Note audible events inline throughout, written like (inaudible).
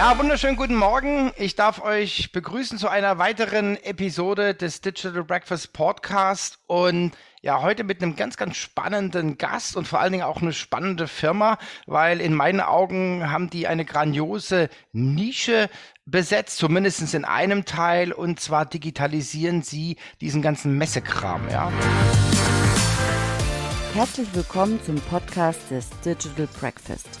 Ja, wunderschönen guten Morgen. Ich darf euch begrüßen zu einer weiteren Episode des Digital Breakfast Podcast und ja, heute mit einem ganz, ganz spannenden Gast und vor allen Dingen auch eine spannende Firma, weil in meinen Augen haben die eine grandiose Nische besetzt, zumindest in einem Teil, und zwar digitalisieren sie diesen ganzen Messekram, ja. Herzlich willkommen zum Podcast des Digital Breakfast.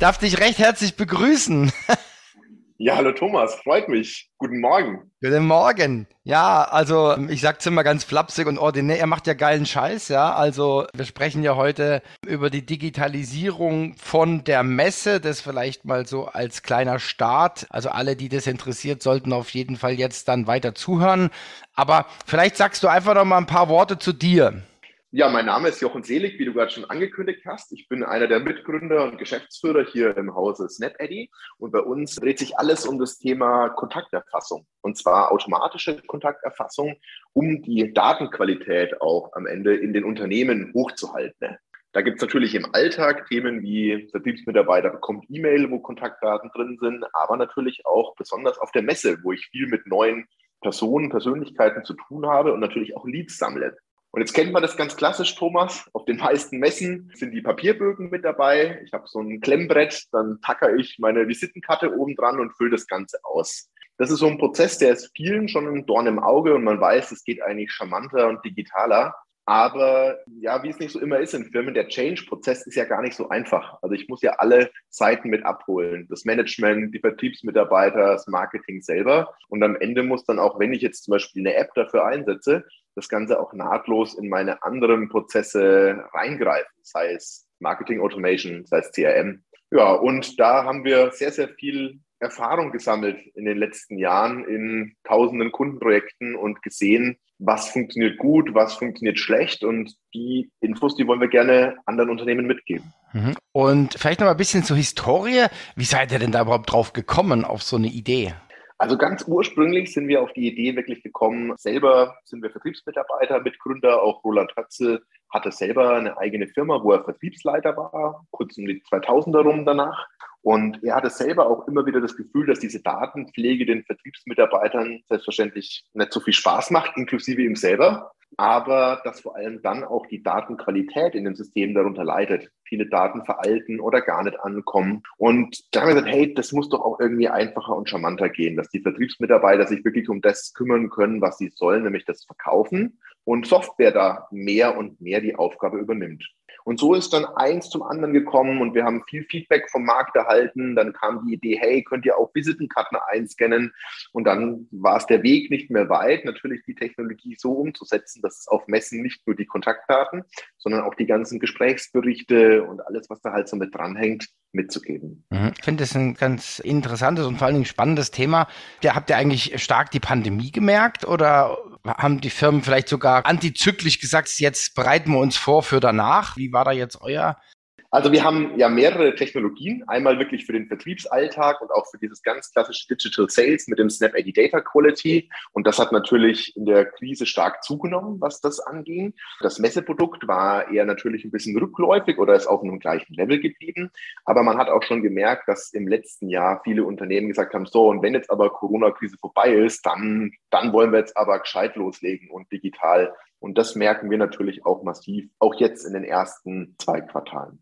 Darf dich recht herzlich begrüßen. Ja, hallo Thomas, freut mich. Guten Morgen. Guten Morgen. Ja, also ich sag's immer ganz flapsig und ordinär, er macht ja geilen Scheiß, ja. Also wir sprechen ja heute über die Digitalisierung von der Messe, das vielleicht mal so als kleiner Start. Also alle, die das interessiert, sollten auf jeden Fall jetzt dann weiter zuhören. Aber vielleicht sagst du einfach noch mal ein paar Worte zu dir. Ja, mein Name ist Jochen Selig, wie du gerade schon angekündigt hast. Ich bin einer der Mitgründer und Geschäftsführer hier im Hause SnapEddy und bei uns dreht sich alles um das Thema Kontakterfassung und zwar automatische Kontakterfassung, um die Datenqualität auch am Ende in den Unternehmen hochzuhalten. Da gibt es natürlich im Alltag Themen wie Vertriebsmitarbeiter bekommt E-Mail, wo Kontaktdaten drin sind, aber natürlich auch besonders auf der Messe, wo ich viel mit neuen Personen, Persönlichkeiten zu tun habe und natürlich auch Leads sammle. Und jetzt kennt man das ganz klassisch, Thomas. Auf den meisten Messen sind die Papierbögen mit dabei. Ich habe so ein Klemmbrett, dann tacker ich meine Visitenkarte oben dran und fülle das Ganze aus. Das ist so ein Prozess, der ist vielen schon ein Dorn im Auge und man weiß, es geht eigentlich charmanter und digitaler. Aber ja, wie es nicht so immer ist in Firmen, der Change-Prozess ist ja gar nicht so einfach. Also ich muss ja alle Seiten mit abholen. Das Management, die Vertriebsmitarbeiter, das Marketing selber. Und am Ende muss dann auch, wenn ich jetzt zum Beispiel eine App dafür einsetze, das Ganze auch nahtlos in meine anderen Prozesse reingreifen, sei es Marketing Automation, sei es CRM. Ja, und da haben wir sehr, sehr viel Erfahrung gesammelt in den letzten Jahren in tausenden Kundenprojekten und gesehen, was funktioniert gut, was funktioniert schlecht und die Infos, die wollen wir gerne anderen Unternehmen mitgeben. Mhm. Und vielleicht noch mal ein bisschen zur Historie. Wie seid ihr denn da überhaupt drauf gekommen auf so eine Idee? Also ganz ursprünglich sind wir auf die Idee wirklich gekommen. Selber sind wir Vertriebsmitarbeiter, Mitgründer. Auch Roland Hötzel hatte selber eine eigene Firma, wo er Vertriebsleiter war, kurz um die 2000er rum danach. Und er hatte selber auch immer wieder das Gefühl, dass diese Datenpflege den Vertriebsmitarbeitern selbstverständlich nicht so viel Spaß macht, inklusive ihm selber aber dass vor allem dann auch die Datenqualität in dem System darunter leidet. Viele Daten veralten oder gar nicht ankommen. Und da haben wir gesagt, hey, das muss doch auch irgendwie einfacher und charmanter gehen, dass die Vertriebsmitarbeiter sich wirklich um das kümmern können, was sie sollen, nämlich das Verkaufen und Software da mehr und mehr die Aufgabe übernimmt. Und so ist dann eins zum anderen gekommen und wir haben viel Feedback vom Markt erhalten. Dann kam die Idee, hey, könnt ihr auch Visitenkarten einscannen? Und dann war es der Weg nicht mehr weit, natürlich die Technologie so umzusetzen, dass es auf Messen nicht nur die Kontaktdaten, sondern auch die ganzen Gesprächsberichte und alles, was da halt so mit dranhängt, mitzugeben. Mhm. Ich finde das ein ganz interessantes und vor allen Dingen spannendes Thema. Habt ihr eigentlich stark die Pandemie gemerkt oder haben die Firmen vielleicht sogar antizyklisch gesagt, jetzt bereiten wir uns vor für danach? Wie war da jetzt euer also wir haben ja mehrere Technologien. Einmal wirklich für den Vertriebsalltag und auch für dieses ganz klassische Digital Sales mit dem Snap AD Data Quality. Und das hat natürlich in der Krise stark zugenommen, was das anging. Das Messeprodukt war eher natürlich ein bisschen rückläufig oder ist auf einem gleichen Level geblieben. Aber man hat auch schon gemerkt, dass im letzten Jahr viele Unternehmen gesagt haben, so, und wenn jetzt aber Corona-Krise vorbei ist, dann, dann wollen wir jetzt aber gescheit loslegen und digital. Und das merken wir natürlich auch massiv, auch jetzt in den ersten zwei Quartalen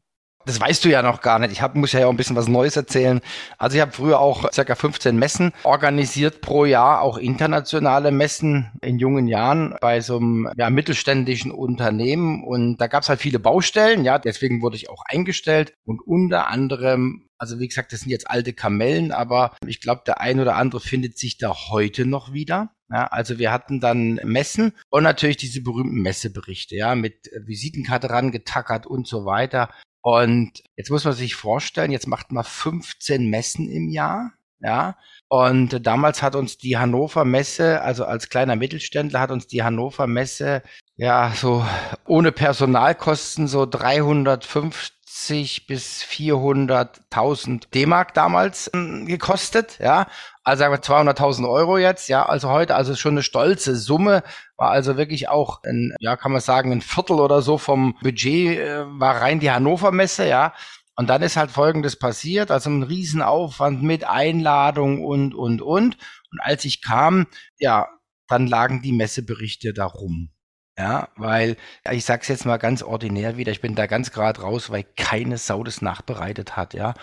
das weißt du ja noch gar nicht. Ich hab, muss ja auch ein bisschen was Neues erzählen. Also ich habe früher auch circa 15 Messen organisiert pro Jahr, auch internationale Messen in jungen Jahren bei so einem ja, mittelständischen Unternehmen. Und da gab es halt viele Baustellen, ja, deswegen wurde ich auch eingestellt. Und unter anderem also wie gesagt, das sind jetzt alte Kamellen, aber ich glaube, der ein oder andere findet sich da heute noch wieder. Ja, also wir hatten dann Messen und natürlich diese berühmten Messeberichte, ja, mit Visitenkarte rangetackert und so weiter. Und jetzt muss man sich vorstellen, jetzt macht man 15 Messen im Jahr. ja. Und damals hat uns die Hannover Messe, also als kleiner Mittelständler, hat uns die Hannover Messe ja so ohne Personalkosten so 350 bis 400.000 D-Mark damals äh, gekostet, ja. Also sagen wir 200.000 Euro jetzt, ja. Also heute, also schon eine stolze Summe, war also wirklich auch ein, ja, kann man sagen, ein Viertel oder so vom Budget äh, war rein die Hannover Messe, ja. Und dann ist halt Folgendes passiert, also ein Riesenaufwand mit Einladung und, und, und. Und als ich kam, ja, dann lagen die Messeberichte da rum. Ja, weil, ich sag's jetzt mal ganz ordinär wieder, ich bin da ganz gerade raus, weil keine Sau das nachbereitet hat, ja.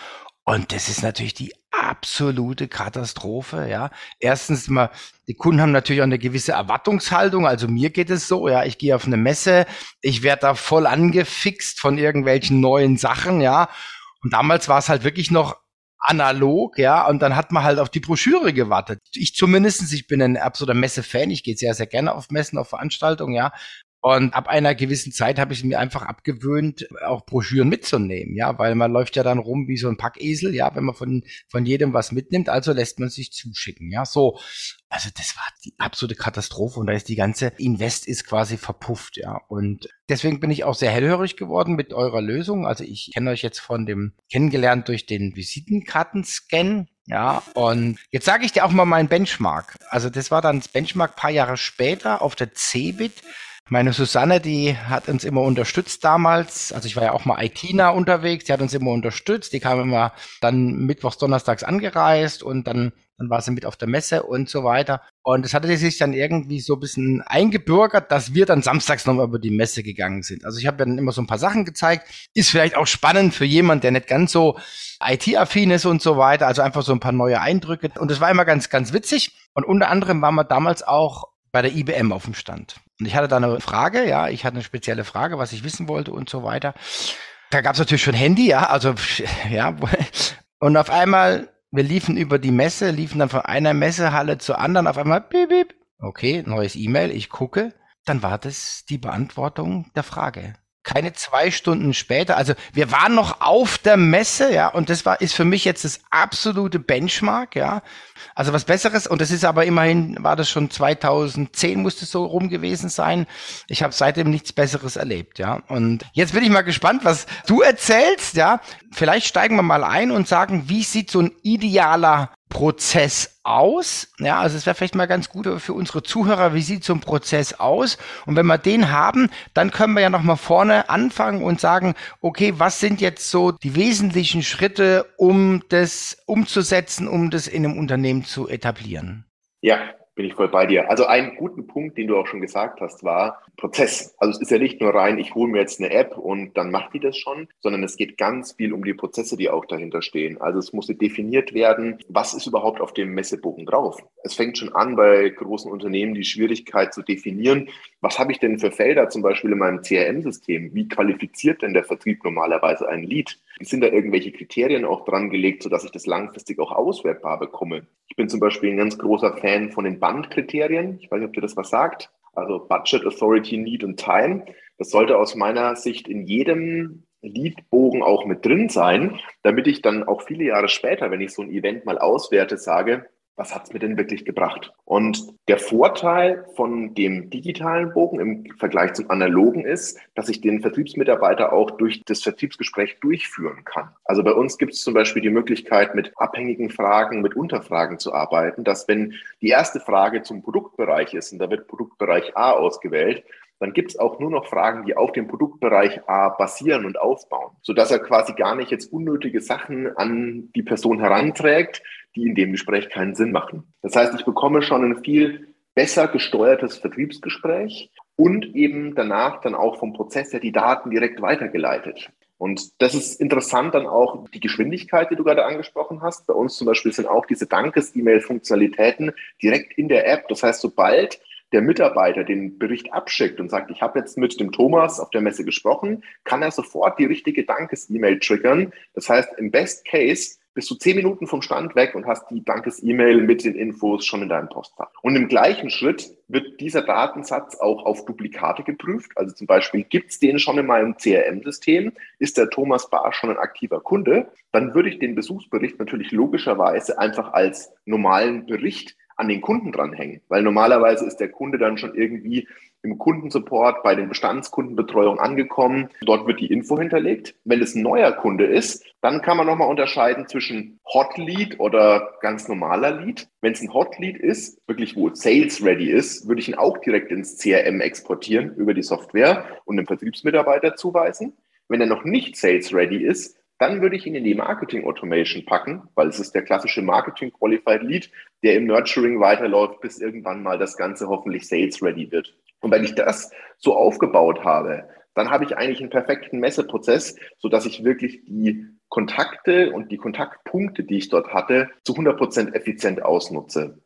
Und das ist natürlich die absolute Katastrophe, ja. Erstens mal, die Kunden haben natürlich auch eine gewisse Erwartungshaltung. Also mir geht es so, ja, ich gehe auf eine Messe, ich werde da voll angefixt von irgendwelchen neuen Sachen, ja. Und damals war es halt wirklich noch analog, ja, und dann hat man halt auf die Broschüre gewartet. Ich zumindestens, ich bin ein absoluter Messe-Fan, ich gehe sehr, sehr gerne auf Messen, auf Veranstaltungen, ja, und ab einer gewissen Zeit habe ich mir einfach abgewöhnt, auch Broschüren mitzunehmen, ja, weil man läuft ja dann rum wie so ein Packesel, ja, wenn man von, von jedem was mitnimmt, also lässt man sich zuschicken, ja, so. Also das war die absolute Katastrophe und da ist die ganze Invest ist quasi verpufft, ja. Und deswegen bin ich auch sehr hellhörig geworden mit eurer Lösung. Also ich kenne euch jetzt von dem kennengelernt durch den Visitenkartenscan, ja, und jetzt sage ich dir auch mal meinen Benchmark. Also das war dann das Benchmark paar Jahre später auf der Cebit. Meine Susanne, die hat uns immer unterstützt damals. Also ich war ja auch mal IT-nah unterwegs. Die hat uns immer unterstützt. Die kam immer dann mittwochs, donnerstags angereist und dann, dann war sie mit auf der Messe und so weiter. Und es hatte sich dann irgendwie so ein bisschen eingebürgert, dass wir dann samstags nochmal über die Messe gegangen sind. Also ich habe dann immer so ein paar Sachen gezeigt. Ist vielleicht auch spannend für jemand, der nicht ganz so IT-affin ist und so weiter. Also einfach so ein paar neue Eindrücke. Und es war immer ganz, ganz witzig. Und unter anderem waren wir damals auch bei der IBM auf dem Stand. Und ich hatte da eine Frage, ja, ich hatte eine spezielle Frage, was ich wissen wollte und so weiter. Da gab es natürlich schon Handy, ja, also (laughs) ja. Und auf einmal, wir liefen über die Messe, liefen dann von einer Messehalle zur anderen, auf einmal, piep, piep. Okay, neues E-Mail, ich gucke. Dann war das die Beantwortung der Frage keine zwei Stunden später. Also wir waren noch auf der Messe, ja, und das war ist für mich jetzt das absolute Benchmark, ja. Also was Besseres und das ist aber immerhin war das schon 2010 musste so rum gewesen sein. Ich habe seitdem nichts Besseres erlebt, ja. Und jetzt bin ich mal gespannt, was du erzählst, ja. Vielleicht steigen wir mal ein und sagen, wie sieht so ein idealer Prozess aus? Ja, also es wäre vielleicht mal ganz gut für unsere Zuhörer, wie sieht so ein Prozess aus? Und wenn wir den haben, dann können wir ja noch mal vorne anfangen und sagen, okay, was sind jetzt so die wesentlichen Schritte, um das umzusetzen, um das in einem Unternehmen zu etablieren? Ja, bin ich voll bei dir. Also einen guten Punkt, den du auch schon gesagt hast, war Prozess. Also es ist ja nicht nur rein, ich hole mir jetzt eine App und dann macht die das schon, sondern es geht ganz viel um die Prozesse, die auch dahinter stehen. Also es musste definiert werden, was ist überhaupt auf dem Messebogen drauf. Es fängt schon an bei großen Unternehmen die Schwierigkeit zu definieren, was habe ich denn für Felder zum Beispiel in meinem CRM-System? Wie qualifiziert denn der Vertrieb normalerweise ein Lead? Sind da irgendwelche Kriterien auch dran gelegt, sodass ich das langfristig auch auswertbar bekomme? Ich bin zum Beispiel ein ganz großer Fan von den Bandkriterien. Ich weiß nicht, ob dir das was sagt. Also Budget, Authority, Need und Time. Das sollte aus meiner Sicht in jedem Leadbogen auch mit drin sein, damit ich dann auch viele Jahre später, wenn ich so ein Event mal auswerte, sage, was hat's mir denn wirklich gebracht? Und der Vorteil von dem digitalen Bogen im Vergleich zum analogen ist, dass ich den Vertriebsmitarbeiter auch durch das Vertriebsgespräch durchführen kann. Also bei uns gibt es zum Beispiel die Möglichkeit, mit abhängigen Fragen, mit Unterfragen zu arbeiten, dass wenn die erste Frage zum Produktbereich ist und da wird Produktbereich A ausgewählt, dann gibt es auch nur noch Fragen, die auf dem Produktbereich A basieren und aufbauen, sodass er quasi gar nicht jetzt unnötige Sachen an die Person heranträgt, die in dem Gespräch keinen Sinn machen. Das heißt, ich bekomme schon ein viel besser gesteuertes Vertriebsgespräch und eben danach dann auch vom Prozess her die Daten direkt weitergeleitet. Und das ist interessant dann auch die Geschwindigkeit, die du gerade angesprochen hast. Bei uns zum Beispiel sind auch diese Dankes-E-Mail-Funktionalitäten direkt in der App. Das heißt, sobald der Mitarbeiter den Bericht abschickt und sagt, ich habe jetzt mit dem Thomas auf der Messe gesprochen, kann er sofort die richtige Dankes-E-Mail triggern. Das heißt, im Best Case bist du zehn Minuten vom Stand weg und hast die blankes E-Mail mit den Infos schon in deinem Postfach. Und im gleichen Schritt wird dieser Datensatz auch auf Duplikate geprüft. Also zum Beispiel, gibt es den schon in meinem CRM-System? Ist der Thomas Bar schon ein aktiver Kunde? Dann würde ich den Besuchsbericht natürlich logischerweise einfach als normalen Bericht an den Kunden dranhängen, weil normalerweise ist der Kunde dann schon irgendwie im Kundensupport bei den Bestandskundenbetreuung angekommen. Dort wird die Info hinterlegt. Wenn es ein neuer Kunde ist, dann kann man nochmal unterscheiden zwischen Hot Lead oder ganz normaler Lead. Wenn es ein Hot Lead ist, wirklich wo Sales ready ist, würde ich ihn auch direkt ins CRM exportieren über die Software und dem Vertriebsmitarbeiter zuweisen. Wenn er noch nicht Sales ready ist, dann würde ich ihn in die Marketing Automation packen, weil es ist der klassische Marketing Qualified Lead, der im Nurturing weiterläuft, bis irgendwann mal das Ganze hoffentlich sales ready wird. Und wenn ich das so aufgebaut habe, dann habe ich eigentlich einen perfekten Messeprozess, so dass ich wirklich die Kontakte und die Kontaktpunkte, die ich dort hatte, zu 100 Prozent effizient ausnutze.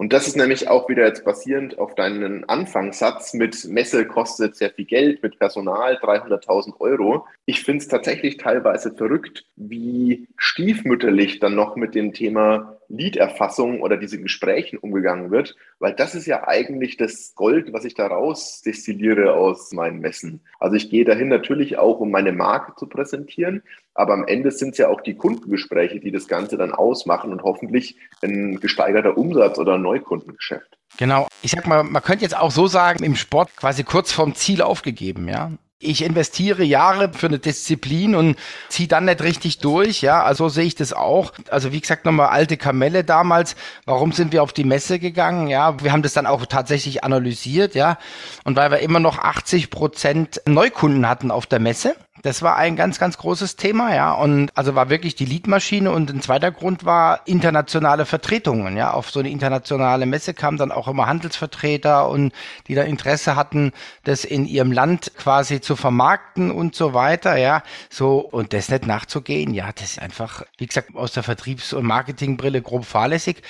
Und das ist nämlich auch wieder jetzt basierend auf deinen Anfangssatz mit Messe kostet sehr viel Geld, mit Personal 300.000 Euro. Ich finde es tatsächlich teilweise verrückt, wie stiefmütterlich dann noch mit dem Thema Leaderfassung oder diesen Gesprächen umgegangen wird, weil das ist ja eigentlich das Gold, was ich daraus destilliere aus meinen Messen. Also ich gehe dahin natürlich auch, um meine Marke zu präsentieren, aber am Ende sind es ja auch die Kundengespräche, die das Ganze dann ausmachen und hoffentlich ein gesteigerter Umsatz oder ein Neukundengeschäft. Genau. Ich sag mal, man könnte jetzt auch so sagen, im Sport quasi kurz vorm Ziel aufgegeben, ja ich investiere Jahre für eine Disziplin und ziehe dann nicht richtig durch, ja, also sehe ich das auch. Also wie gesagt, nochmal alte Kamelle damals, warum sind wir auf die Messe gegangen, ja, wir haben das dann auch tatsächlich analysiert, ja, und weil wir immer noch 80 Prozent Neukunden hatten auf der Messe, das war ein ganz, ganz großes Thema, ja. Und also war wirklich die Leadmaschine und ein zweiter Grund war internationale Vertretungen, ja. Auf so eine internationale Messe kamen dann auch immer Handelsvertreter und die dann Interesse hatten, das in ihrem Land quasi zu vermarkten und so weiter, ja. So, und das nicht nachzugehen, ja, das ist einfach, wie gesagt, aus der Vertriebs- und Marketingbrille grob fahrlässig.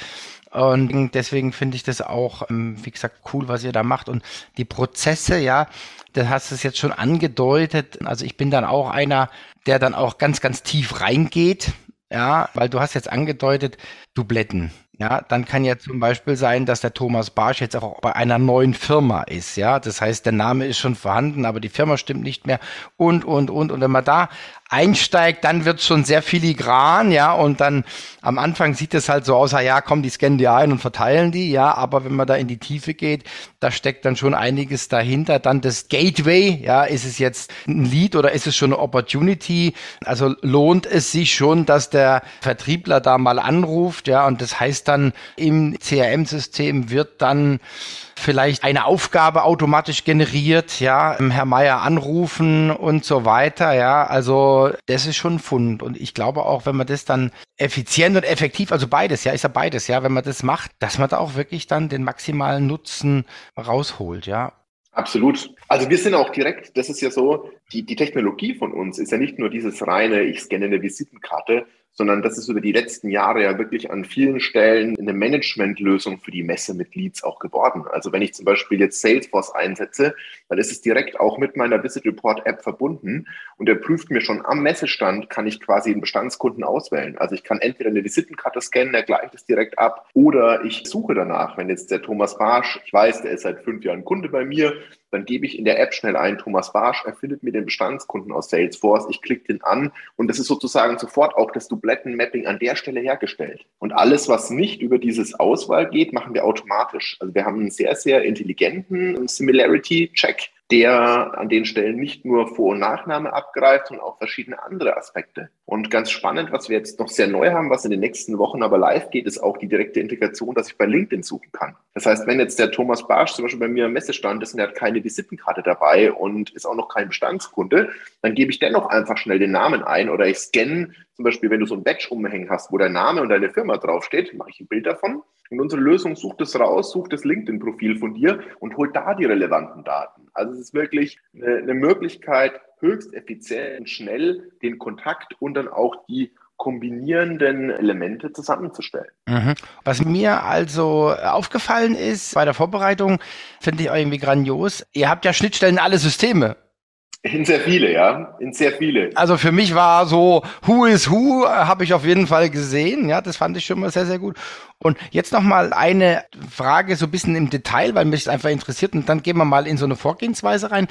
Und deswegen finde ich das auch, ähm, wie gesagt, cool, was ihr da macht. Und die Prozesse, ja, Du hast es jetzt schon angedeutet. Also ich bin dann auch einer, der dann auch ganz, ganz tief reingeht. Ja, weil du hast jetzt angedeutet, Dubletten. Ja, dann kann ja zum Beispiel sein, dass der Thomas Barsch jetzt auch bei einer neuen Firma ist. Ja, das heißt, der Name ist schon vorhanden, aber die Firma stimmt nicht mehr und, und, und. Und wenn man da einsteigt, dann wird schon sehr filigran, ja, und dann am Anfang sieht es halt so aus, ja, kommen die scannen die ein und verteilen die, ja, aber wenn man da in die Tiefe geht, da steckt dann schon einiges dahinter. Dann das Gateway, ja, ist es jetzt ein Lead oder ist es schon eine Opportunity? Also lohnt es sich schon, dass der Vertriebler da mal anruft, ja, und das heißt dann im CRM-System wird dann vielleicht eine Aufgabe automatisch generiert, ja, Herr Meier anrufen und so weiter, ja, also das ist schon ein Fund und ich glaube auch, wenn man das dann effizient und effektiv, also beides, ja, ist ja beides, ja, wenn man das macht, dass man da auch wirklich dann den maximalen Nutzen rausholt, ja. Absolut. Also wir sind auch direkt, das ist ja so, die, die Technologie von uns ist ja nicht nur dieses reine, ich scanne eine Visitenkarte, sondern das ist über die letzten Jahre ja wirklich an vielen Stellen eine Managementlösung für die Messe mit Leads auch geworden. Also wenn ich zum Beispiel jetzt Salesforce einsetze, dann ist es direkt auch mit meiner Visit Report App verbunden und er prüft mir schon am Messestand, kann ich quasi einen Bestandskunden auswählen. Also ich kann entweder eine Visitenkarte scannen, er gleicht es direkt ab oder ich suche danach. Wenn jetzt der Thomas Barsch, ich weiß, der ist seit fünf Jahren Kunde bei mir, dann gebe ich in der App schnell ein, Thomas Barsch, er findet mir den Bestandskunden aus Salesforce, ich klicke den an und das ist sozusagen sofort auch das Dublettenmapping an der Stelle hergestellt. Und alles, was nicht über dieses Auswahl geht, machen wir automatisch. Also wir haben einen sehr, sehr intelligenten Similarity-Check, der an den Stellen nicht nur Vor- und Nachname abgreift, sondern auch verschiedene andere Aspekte. Und ganz spannend, was wir jetzt noch sehr neu haben, was in den nächsten Wochen aber live geht, ist auch die direkte Integration, dass ich bei LinkedIn suchen kann. Das heißt, wenn jetzt der Thomas Barsch zum Beispiel bei mir im Messestand ist und er hat keine Visitenkarte dabei und ist auch noch kein Bestandskunde, dann gebe ich dennoch einfach schnell den Namen ein oder ich scanne zum Beispiel, wenn du so ein Badge umhängen hast, wo dein Name und deine Firma draufsteht, mache ich ein Bild davon und unsere Lösung sucht es raus, sucht das LinkedIn-Profil von dir und holt da die relevanten Daten. Also es ist wirklich eine, Möglichkeit, höchst effizient und schnell den Kontakt und dann auch die kombinierenden Elemente zusammenzustellen. Mhm. Was mir also aufgefallen ist bei der Vorbereitung, finde ich irgendwie grandios. Ihr habt ja Schnittstellen in alle Systeme. In sehr viele, ja. In sehr viele. Also für mich war so Who is Who, äh, habe ich auf jeden Fall gesehen. Ja, das fand ich schon mal sehr, sehr gut. Und jetzt noch mal eine Frage so ein bisschen im Detail, weil mich es einfach interessiert. Und dann gehen wir mal in so eine Vorgehensweise rein.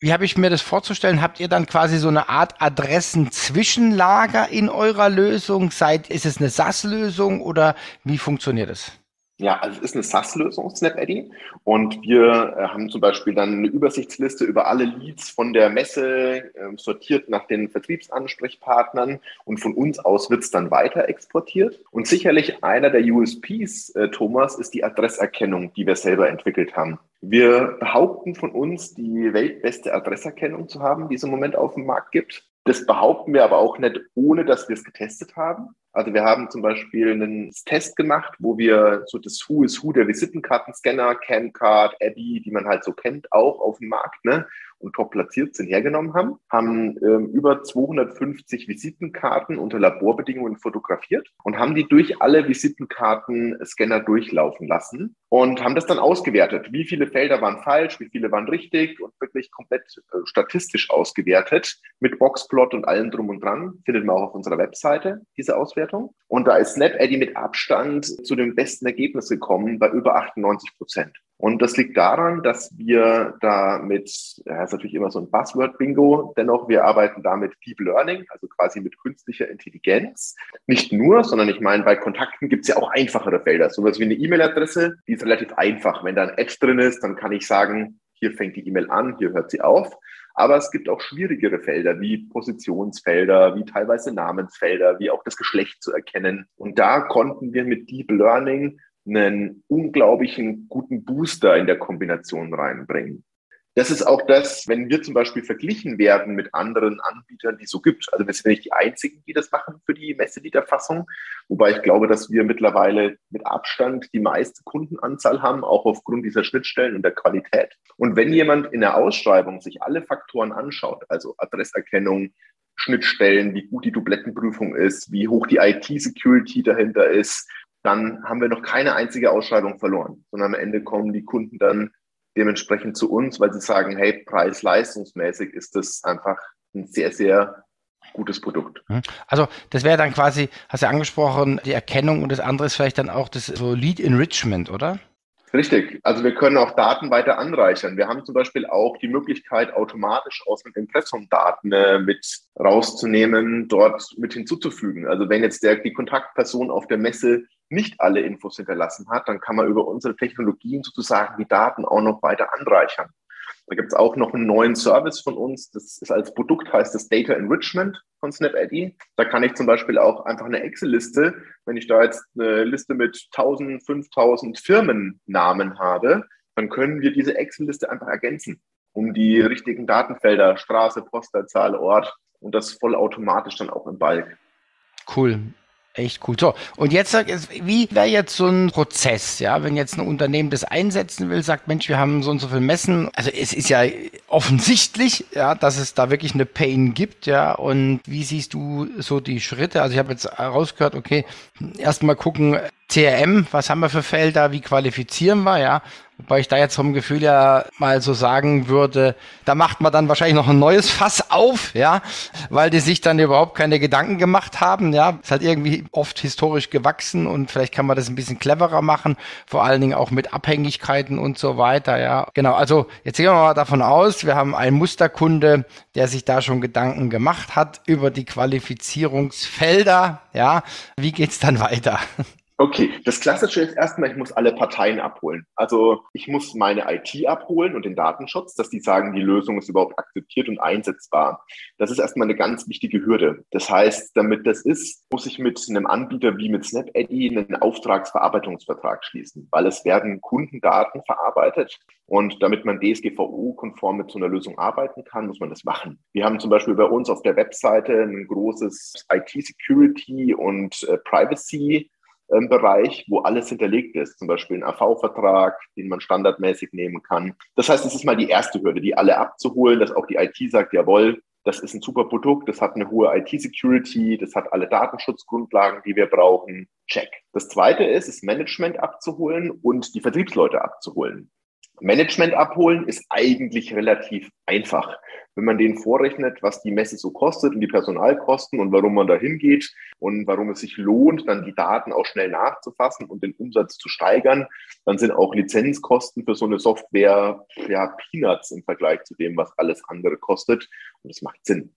Wie habe ich mir das vorzustellen? Habt ihr dann quasi so eine Art Adressen-Zwischenlager in eurer Lösung? Seid, ist es eine SAS-Lösung oder wie funktioniert es? Ja, also es ist eine SaaS-Lösung, SnapEddy. Und wir äh, haben zum Beispiel dann eine Übersichtsliste über alle Leads von der Messe, äh, sortiert nach den Vertriebsansprechpartnern und von uns aus wird es dann weiter exportiert. Und sicherlich einer der USPs, äh, Thomas, ist die Adresserkennung, die wir selber entwickelt haben. Wir behaupten von uns, die weltbeste Adresserkennung zu haben, die es im Moment auf dem Markt gibt. Das behaupten wir aber auch nicht, ohne dass wir es getestet haben. Also wir haben zum Beispiel einen Test gemacht, wo wir so das Who is Who der Visitenkartenscanner, Camcard, Abby, die man halt so kennt, auch auf dem Markt, ne, und top platziert sind, hergenommen haben, haben ähm, über 250 Visitenkarten unter Laborbedingungen fotografiert und haben die durch alle Visitenkartenscanner durchlaufen lassen und haben das dann ausgewertet. Wie viele Felder waren falsch, wie viele waren richtig und wirklich komplett äh, statistisch ausgewertet mit Boxplot und allem drum und dran. Findet man auch auf unserer Webseite, diese Auswertung. Und da ist SnapEddy mit Abstand zu dem besten Ergebnis gekommen bei über 98 Prozent. Und das liegt daran, dass wir da mit, ja, ist natürlich immer so ein Buzzword-Bingo, dennoch wir arbeiten da mit Deep Learning, also quasi mit künstlicher Intelligenz. Nicht nur, sondern ich meine, bei Kontakten gibt es ja auch einfachere Felder. Sowas wie eine E-Mail-Adresse, die ist relativ einfach. Wenn da ein Ad drin ist, dann kann ich sagen, hier fängt die E-Mail an, hier hört sie auf. Aber es gibt auch schwierigere Felder wie Positionsfelder, wie teilweise Namensfelder, wie auch das Geschlecht zu erkennen. Und da konnten wir mit Deep Learning einen unglaublichen guten Booster in der Kombination reinbringen. Das ist auch das, wenn wir zum Beispiel verglichen werden mit anderen Anbietern, die es so gibt. Also wir sind nicht die einzigen, die das machen für die Messeliederfassung, wobei ich glaube, dass wir mittlerweile mit Abstand die meiste Kundenanzahl haben, auch aufgrund dieser Schnittstellen und der Qualität. Und wenn jemand in der Ausschreibung sich alle Faktoren anschaut, also Adresserkennung, Schnittstellen, wie gut die Dublettenprüfung ist, wie hoch die IT-Security dahinter ist, dann haben wir noch keine einzige Ausschreibung verloren, sondern am Ende kommen die Kunden dann dementsprechend zu uns, weil sie sagen, hey, preis-leistungsmäßig ist das einfach ein sehr, sehr gutes Produkt. Mhm. Also das wäre dann quasi, hast du ja angesprochen, die Erkennung und das andere ist vielleicht dann auch das so Lead Enrichment, oder? Richtig. Also wir können auch Daten weiter anreichern. Wir haben zum Beispiel auch die Möglichkeit, automatisch aus dem Impressum Daten äh, mit rauszunehmen, dort mit hinzuzufügen. Also wenn jetzt der, die Kontaktperson auf der Messe nicht alle Infos hinterlassen hat, dann kann man über unsere Technologien sozusagen die Daten auch noch weiter anreichern. Da gibt es auch noch einen neuen Service von uns. Das ist als Produkt heißt das Data Enrichment von SnapAddy. Da kann ich zum Beispiel auch einfach eine Excel-Liste, wenn ich da jetzt eine Liste mit 1000, 5000 Firmennamen habe, dann können wir diese Excel-Liste einfach ergänzen, um die richtigen Datenfelder, Straße, Postleitzahl, Ort und das vollautomatisch dann auch im Balk. Cool. Echt cool. So, und jetzt wie wäre jetzt so ein Prozess, ja, wenn jetzt ein Unternehmen das einsetzen will, sagt, Mensch, wir haben so und so viel Messen. Also es ist ja offensichtlich, ja, dass es da wirklich eine Pain gibt, ja. Und wie siehst du so die Schritte? Also ich habe jetzt rausgehört, okay, erstmal gucken, CRM, was haben wir für Felder, wie qualifizieren wir, ja. Wobei ich da jetzt vom Gefühl ja mal so sagen würde, da macht man dann wahrscheinlich noch ein neues Fass auf, ja, weil die sich dann überhaupt keine Gedanken gemacht haben, ja. Ist halt irgendwie oft historisch gewachsen und vielleicht kann man das ein bisschen cleverer machen, vor allen Dingen auch mit Abhängigkeiten und so weiter, ja. Genau, also jetzt gehen wir mal davon aus, wir haben einen Musterkunde, der sich da schon Gedanken gemacht hat über die Qualifizierungsfelder, ja. Wie geht's dann weiter? Okay, das Klassische ist erstmal, ich muss alle Parteien abholen. Also ich muss meine IT abholen und den Datenschutz, dass die sagen, die Lösung ist überhaupt akzeptiert und einsetzbar. Das ist erstmal eine ganz wichtige Hürde. Das heißt, damit das ist, muss ich mit einem Anbieter wie mit SnapEddy einen Auftragsverarbeitungsvertrag schließen, weil es werden Kundendaten verarbeitet. Und damit man DSGVO-konform mit so einer Lösung arbeiten kann, muss man das machen. Wir haben zum Beispiel bei uns auf der Webseite ein großes IT-Security und äh, Privacy ähm, Bereich, wo alles hinterlegt ist, zum Beispiel ein AV-Vertrag, den man standardmäßig nehmen kann. Das heißt, es ist mal die erste Hürde, die alle abzuholen, dass auch die IT sagt, jawohl, das ist ein super Produkt, das hat eine hohe IT-Security, das hat alle Datenschutzgrundlagen, die wir brauchen. Check. Das zweite ist, das Management abzuholen und die Vertriebsleute abzuholen. Management abholen ist eigentlich relativ einfach. Wenn man denen vorrechnet, was die Messe so kostet und die Personalkosten und warum man da hingeht und warum es sich lohnt, dann die Daten auch schnell nachzufassen und den Umsatz zu steigern, dann sind auch Lizenzkosten für so eine Software ja Peanuts im Vergleich zu dem, was alles andere kostet. Und das macht Sinn.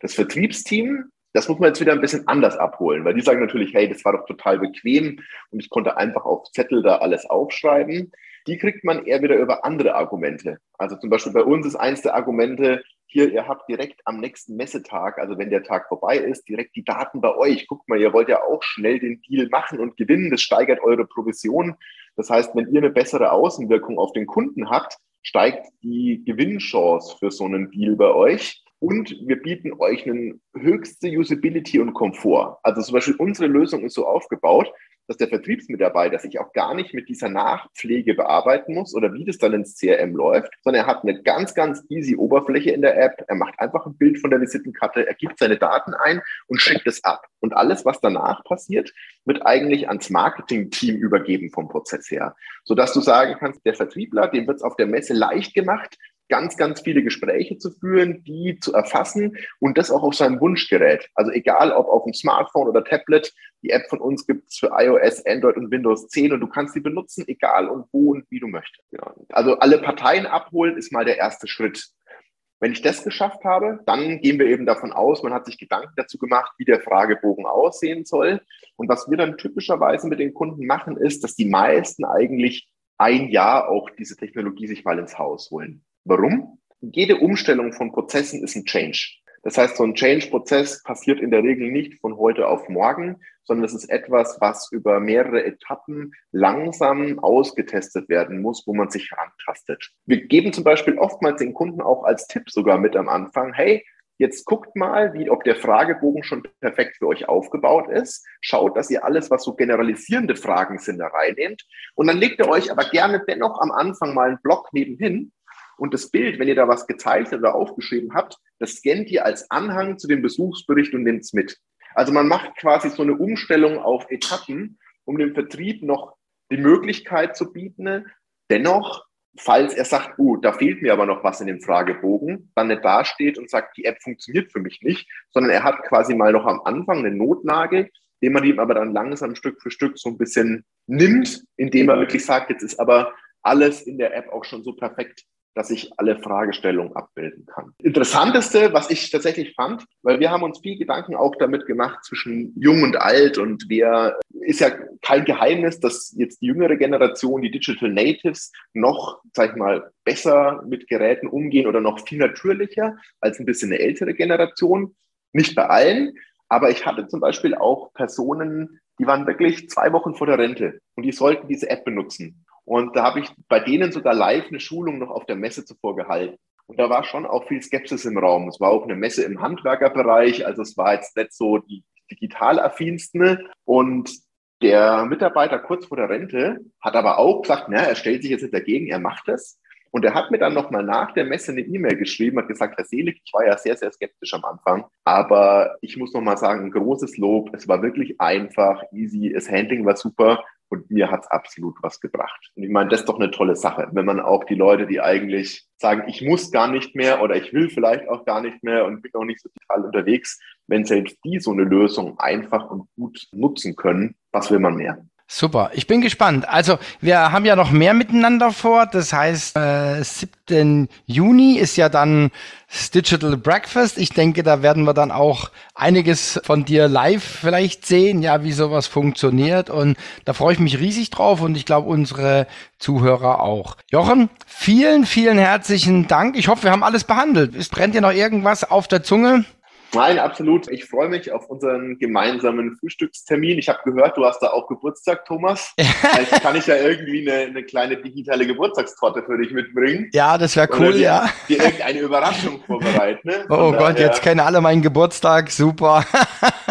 Das Vertriebsteam das muss man jetzt wieder ein bisschen anders abholen, weil die sagen natürlich, hey, das war doch total bequem und ich konnte einfach auf Zettel da alles aufschreiben. Die kriegt man eher wieder über andere Argumente. Also zum Beispiel bei uns ist eins der Argumente, hier, ihr habt direkt am nächsten Messetag, also wenn der Tag vorbei ist, direkt die Daten bei euch. Guckt mal, ihr wollt ja auch schnell den Deal machen und gewinnen. Das steigert eure Provision. Das heißt, wenn ihr eine bessere Außenwirkung auf den Kunden habt, steigt die Gewinnchance für so einen Deal bei euch. Und wir bieten euch eine höchste Usability und Komfort. Also zum Beispiel unsere Lösung ist so aufgebaut, dass der Vertriebsmitarbeiter sich auch gar nicht mit dieser Nachpflege bearbeiten muss oder wie das dann ins CRM läuft, sondern er hat eine ganz, ganz easy Oberfläche in der App. Er macht einfach ein Bild von der Visitenkarte, er gibt seine Daten ein und schickt es ab. Und alles, was danach passiert, wird eigentlich ans Marketing-Team übergeben vom Prozess her, sodass du sagen kannst, der Vertriebler, dem wird es auf der Messe leicht gemacht, ganz, ganz viele Gespräche zu führen, die zu erfassen und das auch auf seinem Wunschgerät. Also egal ob auf dem Smartphone oder Tablet, die App von uns gibt es für iOS, Android und Windows 10 und du kannst sie benutzen, egal und wo und wie du möchtest. Ja. Also alle Parteien abholen ist mal der erste Schritt. Wenn ich das geschafft habe, dann gehen wir eben davon aus, man hat sich Gedanken dazu gemacht, wie der Fragebogen aussehen soll. Und was wir dann typischerweise mit den Kunden machen, ist, dass die meisten eigentlich ein Jahr auch diese Technologie sich mal ins Haus holen. Warum? Jede Umstellung von Prozessen ist ein Change. Das heißt, so ein Change-Prozess passiert in der Regel nicht von heute auf morgen, sondern es ist etwas, was über mehrere Etappen langsam ausgetestet werden muss, wo man sich herantastet. Wir geben zum Beispiel oftmals den Kunden auch als Tipp sogar mit am Anfang, hey, Jetzt guckt mal, wie, ob der Fragebogen schon perfekt für euch aufgebaut ist. Schaut, dass ihr alles, was so generalisierende Fragen sind, da reinnehmt. Und dann legt ihr euch aber gerne dennoch am Anfang mal einen Block nebenhin, und das Bild, wenn ihr da was gezeichnet oder aufgeschrieben habt, das scannt ihr als Anhang zu dem Besuchsbericht und nehmt es mit. Also man macht quasi so eine Umstellung auf Etappen, um dem Vertrieb noch die Möglichkeit zu bieten, dennoch, falls er sagt, oh, da fehlt mir aber noch was in dem Fragebogen, dann nicht dasteht und sagt, die App funktioniert für mich nicht, sondern er hat quasi mal noch am Anfang eine Notnagel, den man ihm aber dann langsam Stück für Stück so ein bisschen nimmt, indem er wirklich sagt, jetzt ist aber alles in der App auch schon so perfekt, dass ich alle Fragestellungen abbilden kann. Interessanteste, was ich tatsächlich fand, weil wir haben uns viel Gedanken auch damit gemacht zwischen jung und alt und wer ist ja kein Geheimnis, dass jetzt die jüngere Generation, die Digital Natives, noch, sag ich mal, besser mit Geräten umgehen oder noch viel natürlicher als ein bisschen eine ältere Generation. Nicht bei allen, aber ich hatte zum Beispiel auch Personen, die waren wirklich zwei Wochen vor der Rente und die sollten diese App benutzen. Und da habe ich bei denen sogar live eine Schulung noch auf der Messe zuvor gehalten. Und da war schon auch viel Skepsis im Raum. Es war auch eine Messe im Handwerkerbereich, also es war jetzt nicht so die digital affinsten. Und der Mitarbeiter kurz vor der Rente hat aber auch gesagt, na, er stellt sich jetzt nicht dagegen, er macht es. Und er hat mir dann nochmal nach der Messe eine E-Mail geschrieben, hat gesagt, Herr Selig, ich war ja sehr, sehr skeptisch am Anfang, aber ich muss nochmal sagen, ein großes Lob. Es war wirklich einfach, easy, das Handling war super und mir hat's absolut was gebracht. Und ich meine, das ist doch eine tolle Sache, wenn man auch die Leute, die eigentlich sagen, ich muss gar nicht mehr oder ich will vielleicht auch gar nicht mehr und bin auch nicht so total unterwegs, wenn selbst die so eine Lösung einfach und gut nutzen können, was will man mehr? Super, ich bin gespannt. Also wir haben ja noch mehr miteinander vor. Das heißt, äh, 7. Juni ist ja dann das Digital Breakfast. Ich denke, da werden wir dann auch einiges von dir live vielleicht sehen, ja, wie sowas funktioniert. Und da freue ich mich riesig drauf und ich glaube unsere Zuhörer auch. Jochen, vielen, vielen herzlichen Dank. Ich hoffe, wir haben alles behandelt. Es brennt dir noch irgendwas auf der Zunge? Nein, absolut. Ich freue mich auf unseren gemeinsamen Frühstückstermin. Ich habe gehört, du hast da auch Geburtstag, Thomas. Vielleicht kann ich ja irgendwie eine, eine, kleine digitale Geburtstagstorte für dich mitbringen. Ja, das wäre cool, dir, ja. Dir irgendeine Überraschung vorbereiten. Ne? Oh Gott, jetzt kennen alle meinen Geburtstag. Super.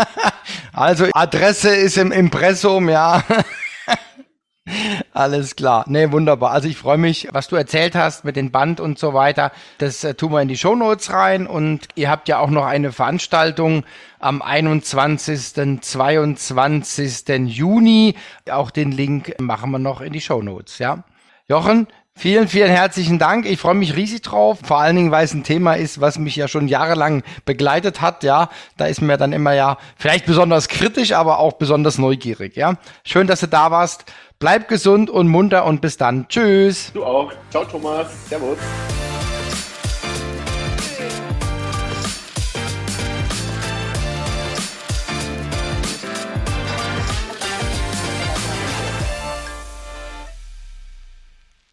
(laughs) also Adresse ist im Impressum, ja. Alles klar. Nee, wunderbar. Also ich freue mich, was du erzählt hast mit den Band und so weiter. Das äh, tun wir in die Shownotes rein und ihr habt ja auch noch eine Veranstaltung am 21. 22. Juni. Auch den Link machen wir noch in die Shownotes, ja. Jochen, Vielen, vielen herzlichen Dank. Ich freue mich riesig drauf. Vor allen Dingen, weil es ein Thema ist, was mich ja schon jahrelang begleitet hat. Ja, da ist mir dann immer ja vielleicht besonders kritisch, aber auch besonders neugierig. Ja, schön, dass du da warst. Bleib gesund und munter und bis dann. Tschüss. Du auch. Ciao, Thomas. Servus.